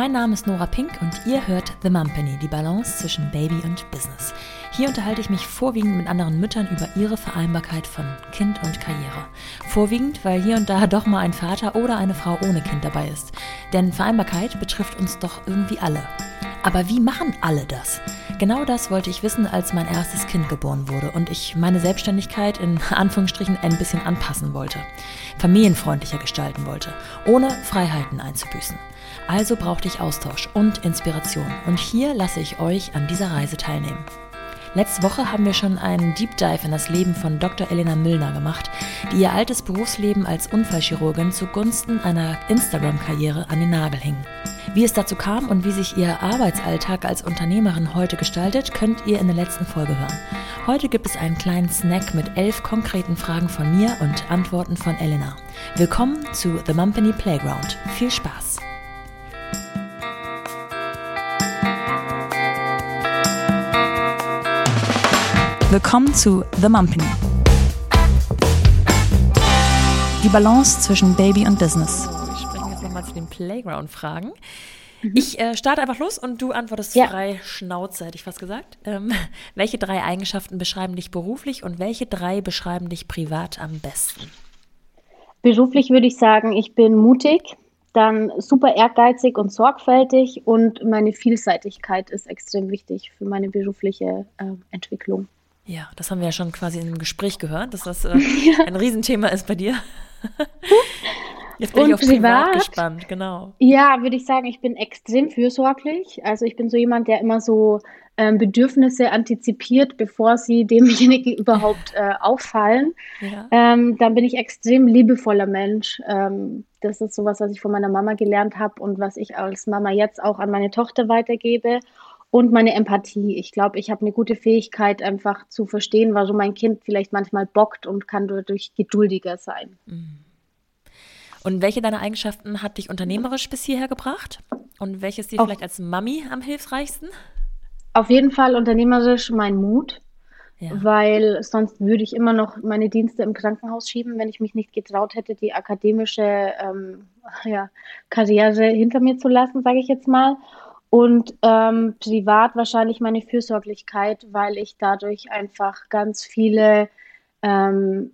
Mein Name ist Nora Pink und ihr hört The Mumpany, die Balance zwischen Baby und Business. Hier unterhalte ich mich vorwiegend mit anderen Müttern über ihre Vereinbarkeit von Kind und Karriere. Vorwiegend, weil hier und da doch mal ein Vater oder eine Frau ohne Kind dabei ist. Denn Vereinbarkeit betrifft uns doch irgendwie alle. Aber wie machen alle das? Genau das wollte ich wissen, als mein erstes Kind geboren wurde und ich meine Selbstständigkeit in Anführungsstrichen ein bisschen anpassen wollte, familienfreundlicher gestalten wollte, ohne Freiheiten einzubüßen. Also brauchte ich Austausch und Inspiration und hier lasse ich euch an dieser Reise teilnehmen. Letzte Woche haben wir schon einen Deep Dive in das Leben von Dr. Elena Müllner gemacht, die ihr altes Berufsleben als Unfallchirurgin zugunsten einer Instagram-Karriere an den Nagel hing. Wie es dazu kam und wie sich ihr Arbeitsalltag als Unternehmerin heute gestaltet, könnt ihr in der letzten Folge hören. Heute gibt es einen kleinen Snack mit elf konkreten Fragen von mir und Antworten von Elena. Willkommen zu The Mumpany Playground. Viel Spaß! Willkommen zu The Mumpany. Die Balance zwischen Baby und Business. Wir springen jetzt nochmal zu den Playground-Fragen. Mhm. Ich äh, starte einfach los und du antwortest ja. frei Schnauze, hätte ich fast gesagt. Ähm, welche drei Eigenschaften beschreiben dich beruflich und welche drei beschreiben dich privat am besten? Beruflich würde ich sagen, ich bin mutig, dann super ehrgeizig und sorgfältig und meine Vielseitigkeit ist extrem wichtig für meine berufliche äh, Entwicklung. Ja, das haben wir ja schon quasi in einem Gespräch gehört, dass das äh, ja. ein Riesenthema ist bei dir. Jetzt bin und ich auf privat, privat gespannt, genau. Ja, würde ich sagen, ich bin extrem fürsorglich. Also ich bin so jemand, der immer so ähm, Bedürfnisse antizipiert, bevor sie demjenigen überhaupt äh, auffallen. Ja. Ähm, dann bin ich extrem liebevoller Mensch. Ähm, das ist sowas, was ich von meiner Mama gelernt habe und was ich als Mama jetzt auch an meine Tochter weitergebe und meine Empathie. Ich glaube, ich habe eine gute Fähigkeit, einfach zu verstehen, warum mein Kind vielleicht manchmal bockt und kann dadurch geduldiger sein. Mhm. Und welche deiner Eigenschaften hat dich unternehmerisch bis hierher gebracht? Und welches dir vielleicht als Mami am hilfreichsten? Auf jeden Fall unternehmerisch mein Mut, ja. weil sonst würde ich immer noch meine Dienste im Krankenhaus schieben, wenn ich mich nicht getraut hätte, die akademische ähm, ja, Karriere hinter mir zu lassen, sage ich jetzt mal. Und ähm, privat wahrscheinlich meine Fürsorglichkeit, weil ich dadurch einfach ganz viele ähm,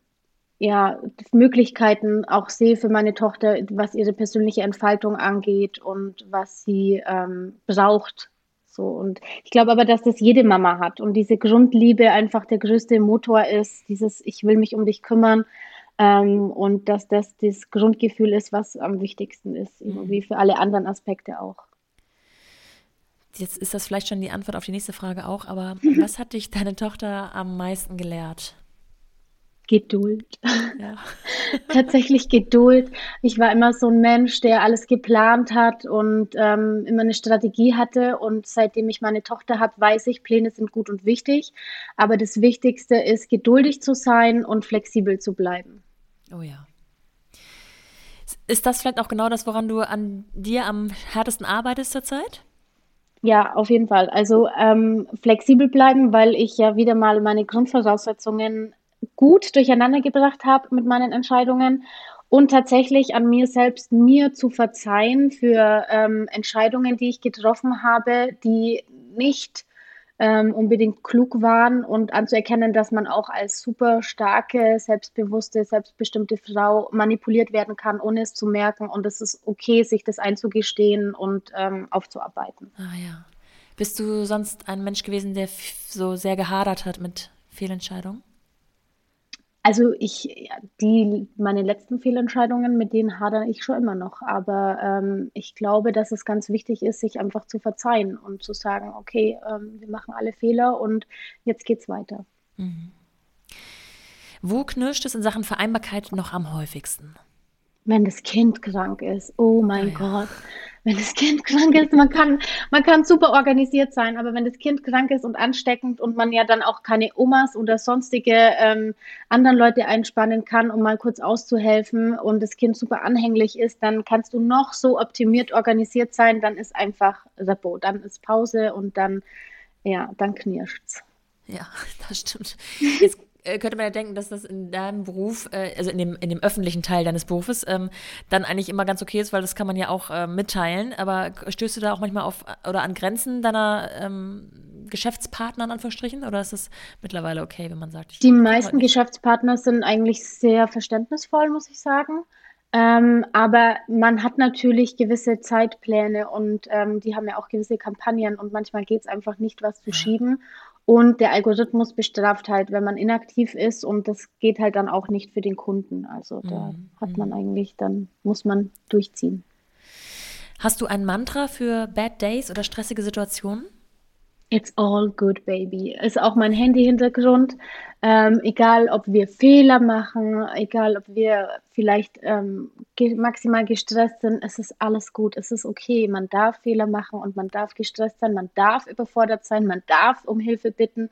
ja, Möglichkeiten auch sehe für meine Tochter, was ihre persönliche Entfaltung angeht und was sie ähm, braucht. So, und ich glaube aber, dass das jede Mama hat und diese Grundliebe einfach der größte Motor ist, dieses Ich will mich um dich kümmern ähm, und dass das das Grundgefühl ist, was am wichtigsten ist, irgendwie für alle anderen Aspekte auch. Jetzt ist das vielleicht schon die Antwort auf die nächste Frage auch, aber was hat dich deine Tochter am meisten gelehrt? Geduld. Ja. Tatsächlich Geduld. Ich war immer so ein Mensch, der alles geplant hat und ähm, immer eine Strategie hatte. Und seitdem ich meine Tochter habe, weiß ich, Pläne sind gut und wichtig. Aber das Wichtigste ist, geduldig zu sein und flexibel zu bleiben. Oh ja. Ist das vielleicht auch genau das, woran du an dir am härtesten arbeitest zurzeit? Ja, auf jeden Fall. Also ähm, flexibel bleiben, weil ich ja wieder mal meine Grundvoraussetzungen gut durcheinander gebracht habe mit meinen Entscheidungen und tatsächlich an mir selbst mir zu verzeihen für ähm, Entscheidungen, die ich getroffen habe, die nicht ähm, unbedingt klug waren und anzuerkennen, dass man auch als super starke, selbstbewusste, selbstbestimmte Frau manipuliert werden kann, ohne es zu merken. Und es ist okay, sich das einzugestehen und ähm, aufzuarbeiten. Ah ja. Bist du sonst ein Mensch gewesen, der so sehr gehadert hat mit Fehlentscheidungen? Also ich, die, meine letzten Fehlentscheidungen, mit denen hadere ich schon immer noch. Aber ähm, ich glaube, dass es ganz wichtig ist, sich einfach zu verzeihen und zu sagen, okay, ähm, wir machen alle Fehler und jetzt geht's weiter. Mhm. Wo knirscht es in Sachen Vereinbarkeit noch am häufigsten? Wenn das Kind krank ist. Oh mein oh ja. Gott wenn das Kind krank ist, man kann, man kann super organisiert sein, aber wenn das Kind krank ist und ansteckend und man ja dann auch keine Omas oder sonstige ähm, anderen Leute einspannen kann, um mal kurz auszuhelfen und das Kind super anhänglich ist, dann kannst du noch so optimiert organisiert sein, dann ist einfach Repo, dann ist Pause und dann, ja, dann knirscht's. Ja, das stimmt. Jetzt könnte man ja denken, dass das in deinem Beruf, äh, also in dem, in dem öffentlichen Teil deines Berufes, ähm, dann eigentlich immer ganz okay ist, weil das kann man ja auch äh, mitteilen. Aber stößt du da auch manchmal auf oder an Grenzen deiner ähm, Geschäftspartner in Anführungsstrichen? Oder ist es mittlerweile okay, wenn man sagt, Die meisten Geschäftspartner sind eigentlich sehr verständnisvoll, muss ich sagen. Ähm, aber man hat natürlich gewisse Zeitpläne und ähm, die haben ja auch gewisse Kampagnen und manchmal geht es einfach nicht, was zu schieben. Und der Algorithmus bestraft halt, wenn man inaktiv ist und das geht halt dann auch nicht für den Kunden. Also da mhm. hat man eigentlich, dann muss man durchziehen. Hast du ein Mantra für Bad Days oder stressige Situationen? It's all good, baby. Ist auch mein Handy-Hintergrund. Ähm, egal, ob wir Fehler machen, egal, ob wir vielleicht ähm, maximal gestresst sind, es ist alles gut. Es ist okay. Man darf Fehler machen und man darf gestresst sein, man darf überfordert sein, man darf um Hilfe bitten.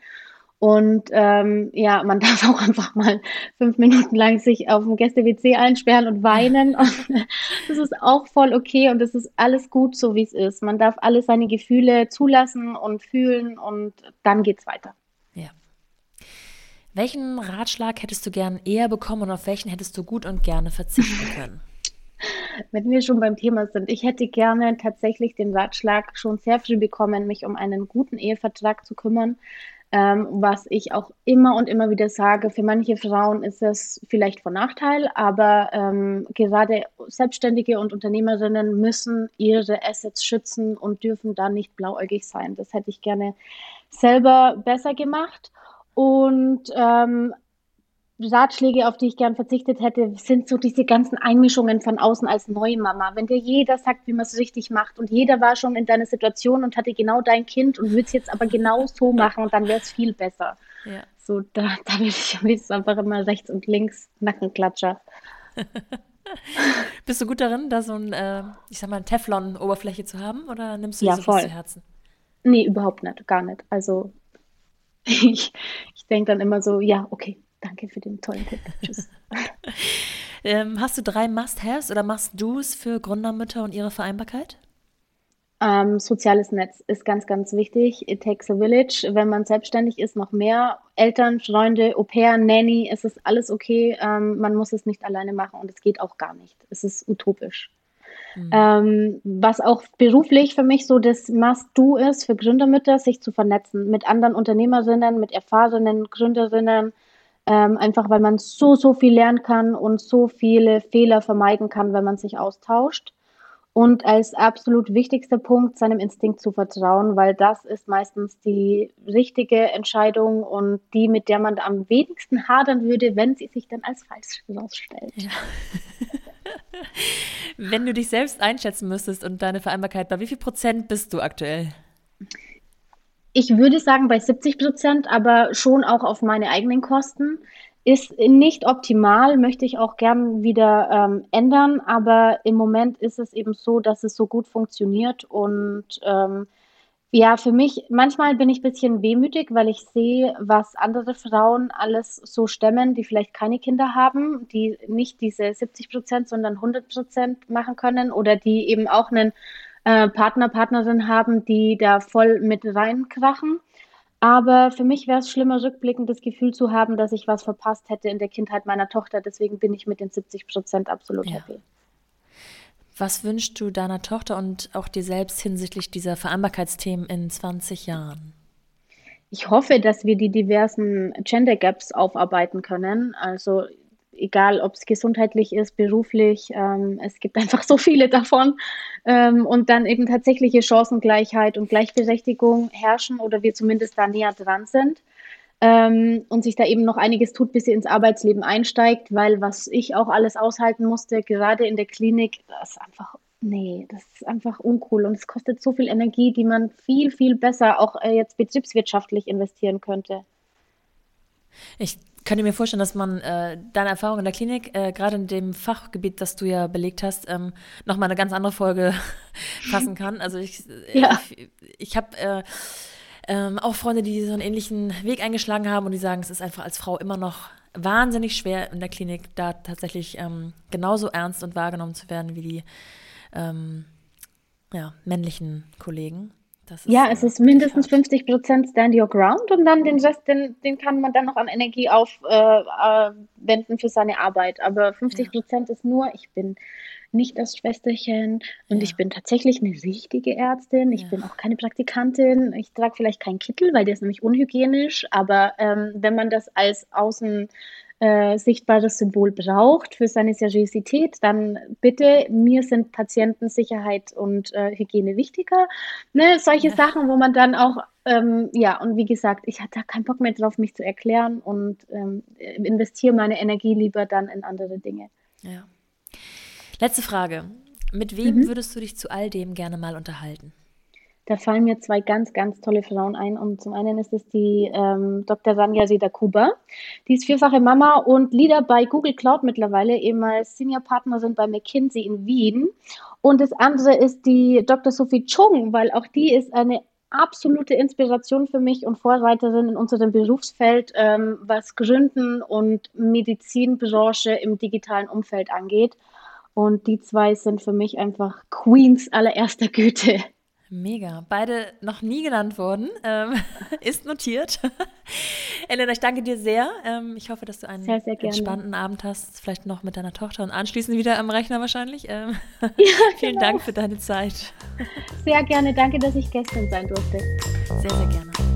Und ähm, ja, man darf auch einfach mal fünf Minuten lang sich auf dem Gäste-WC einsperren und weinen. Und das ist auch voll okay und das ist alles gut, so wie es ist. Man darf alle seine Gefühle zulassen und fühlen und dann geht's weiter. Ja. Welchen Ratschlag hättest du gern eher bekommen und auf welchen hättest du gut und gerne verzichten können? Wenn wir schon beim Thema sind, ich hätte gerne tatsächlich den Ratschlag schon sehr früh bekommen, mich um einen guten Ehevertrag zu kümmern, ähm, was ich auch immer und immer wieder sage, für manche Frauen ist es vielleicht von Nachteil, aber ähm, gerade Selbstständige und Unternehmerinnen müssen ihre Assets schützen und dürfen da nicht blauäugig sein. Das hätte ich gerne selber besser gemacht. Und ähm, Ratschläge, auf die ich gern verzichtet hätte, sind so diese ganzen Einmischungen von außen als Neumama. Wenn dir jeder sagt, wie man es richtig macht und jeder war schon in deiner Situation und hatte genau dein Kind und würde es jetzt aber genau so machen, dann wäre es viel besser. Ja. So, da, da will ich am liebsten einfach immer rechts und links Nackenklatscher. Bist du gut darin, da so ein, äh, ich sag mal, Teflon-Oberfläche zu haben oder nimmst du ja, das so zu Herzen? Nee, überhaupt nicht, gar nicht. Also ich, ich denke dann immer so, ja, okay, Danke für den tollen Tipp. Tschüss. ähm, hast du drei Must-Haves oder Must-Dos für Gründermütter und ihre Vereinbarkeit? Ähm, soziales Netz ist ganz, ganz wichtig. It takes a village. Wenn man selbstständig ist, noch mehr. Eltern, Freunde, Au pair, Nanny, es ist alles okay. Ähm, man muss es nicht alleine machen und es geht auch gar nicht. Es ist utopisch. Mhm. Ähm, was auch beruflich für mich so das Must-Do ist für Gründermütter, sich zu vernetzen mit anderen Unternehmerinnen, mit erfahrenen Gründerinnen, ähm, einfach weil man so, so viel lernen kann und so viele Fehler vermeiden kann, wenn man sich austauscht. Und als absolut wichtigster Punkt seinem Instinkt zu vertrauen, weil das ist meistens die richtige Entscheidung und die, mit der man am wenigsten hadern würde, wenn sie sich dann als falsch herausstellt. Ja. wenn du dich selbst einschätzen müsstest und deine Vereinbarkeit, bei wie viel Prozent bist du aktuell? Ich würde sagen bei 70 Prozent, aber schon auch auf meine eigenen Kosten. Ist nicht optimal, möchte ich auch gern wieder ähm, ändern, aber im Moment ist es eben so, dass es so gut funktioniert und ähm, ja, für mich, manchmal bin ich ein bisschen wehmütig, weil ich sehe, was andere Frauen alles so stemmen, die vielleicht keine Kinder haben, die nicht diese 70 Prozent, sondern 100 Prozent machen können oder die eben auch einen äh, Partner, Partnerin haben, die da voll mit reinkrachen. Aber für mich wäre es schlimmer, rückblickend das Gefühl zu haben, dass ich was verpasst hätte in der Kindheit meiner Tochter. Deswegen bin ich mit den 70 Prozent absolut ja. happy. Was wünschst du deiner Tochter und auch dir selbst hinsichtlich dieser Vereinbarkeitsthemen in 20 Jahren? Ich hoffe, dass wir die diversen Gender Gaps aufarbeiten können. Also egal ob es gesundheitlich ist, beruflich, ähm, es gibt einfach so viele davon. Ähm, und dann eben tatsächliche Chancengleichheit und Gleichberechtigung herrschen oder wir zumindest da näher dran sind. Ähm, und sich da eben noch einiges tut, bis sie ins Arbeitsleben einsteigt, weil was ich auch alles aushalten musste, gerade in der Klinik, das ist einfach, nee, das ist einfach uncool und es kostet so viel Energie, die man viel, viel besser auch äh, jetzt betriebswirtschaftlich investieren könnte. Ich könnte mir vorstellen, dass man äh, deine Erfahrung in der Klinik, äh, gerade in dem Fachgebiet, das du ja belegt hast, ähm, nochmal eine ganz andere Folge fassen kann. Also ich, äh, ja. ich, ich habe äh, ähm, auch Freunde, die so einen ähnlichen Weg eingeschlagen haben und die sagen, es ist einfach als Frau immer noch wahnsinnig schwer in der Klinik, da tatsächlich ähm, genauso ernst und wahrgenommen zu werden wie die ähm, ja, männlichen Kollegen. Ja, es ist mindestens 50 Prozent Stand Your Ground und dann den Rest, den, den kann man dann noch an Energie aufwenden äh, für seine Arbeit. Aber 50 Prozent ja. ist nur, ich bin nicht das Schwesterchen und ja. ich bin tatsächlich eine richtige Ärztin. Ich ja. bin auch keine Praktikantin. Ich trage vielleicht keinen Kittel, weil der ist nämlich unhygienisch. Aber ähm, wenn man das als außen äh, sichtbares Symbol braucht für seine Seriosität, dann bitte, mir sind Patientensicherheit und äh, Hygiene wichtiger. Ne, solche ja. Sachen, wo man dann auch, ähm, ja, und wie gesagt, ich hatte da keinen Bock mehr drauf, mich zu erklären und ähm, investiere meine Energie lieber dann in andere Dinge. Ja. Letzte Frage. Mit wem mhm. würdest du dich zu all dem gerne mal unterhalten? Da fallen mir zwei ganz, ganz tolle Frauen ein. Und zum einen ist es die ähm, Dr. Sanja Seda-Kuba. Die ist vierfache Mama und Leader bei Google Cloud mittlerweile, ehemals Senior-Partnerin bei McKinsey in Wien. Und das andere ist die Dr. Sophie Chung, weil auch die ist eine absolute Inspiration für mich und Vorreiterin in unserem Berufsfeld, ähm, was Gründen und Medizinbranche im digitalen Umfeld angeht. Und die zwei sind für mich einfach Queens allererster Güte. Mega. Beide noch nie genannt worden. Ähm, ist notiert. Elena, ich danke dir sehr. Ähm, ich hoffe, dass du einen sehr, sehr entspannten Abend hast. Vielleicht noch mit deiner Tochter und anschließend wieder am Rechner wahrscheinlich. Ähm, ja, vielen genau. Dank für deine Zeit. Sehr gerne. Danke, dass ich gestern sein durfte. Sehr, sehr gerne.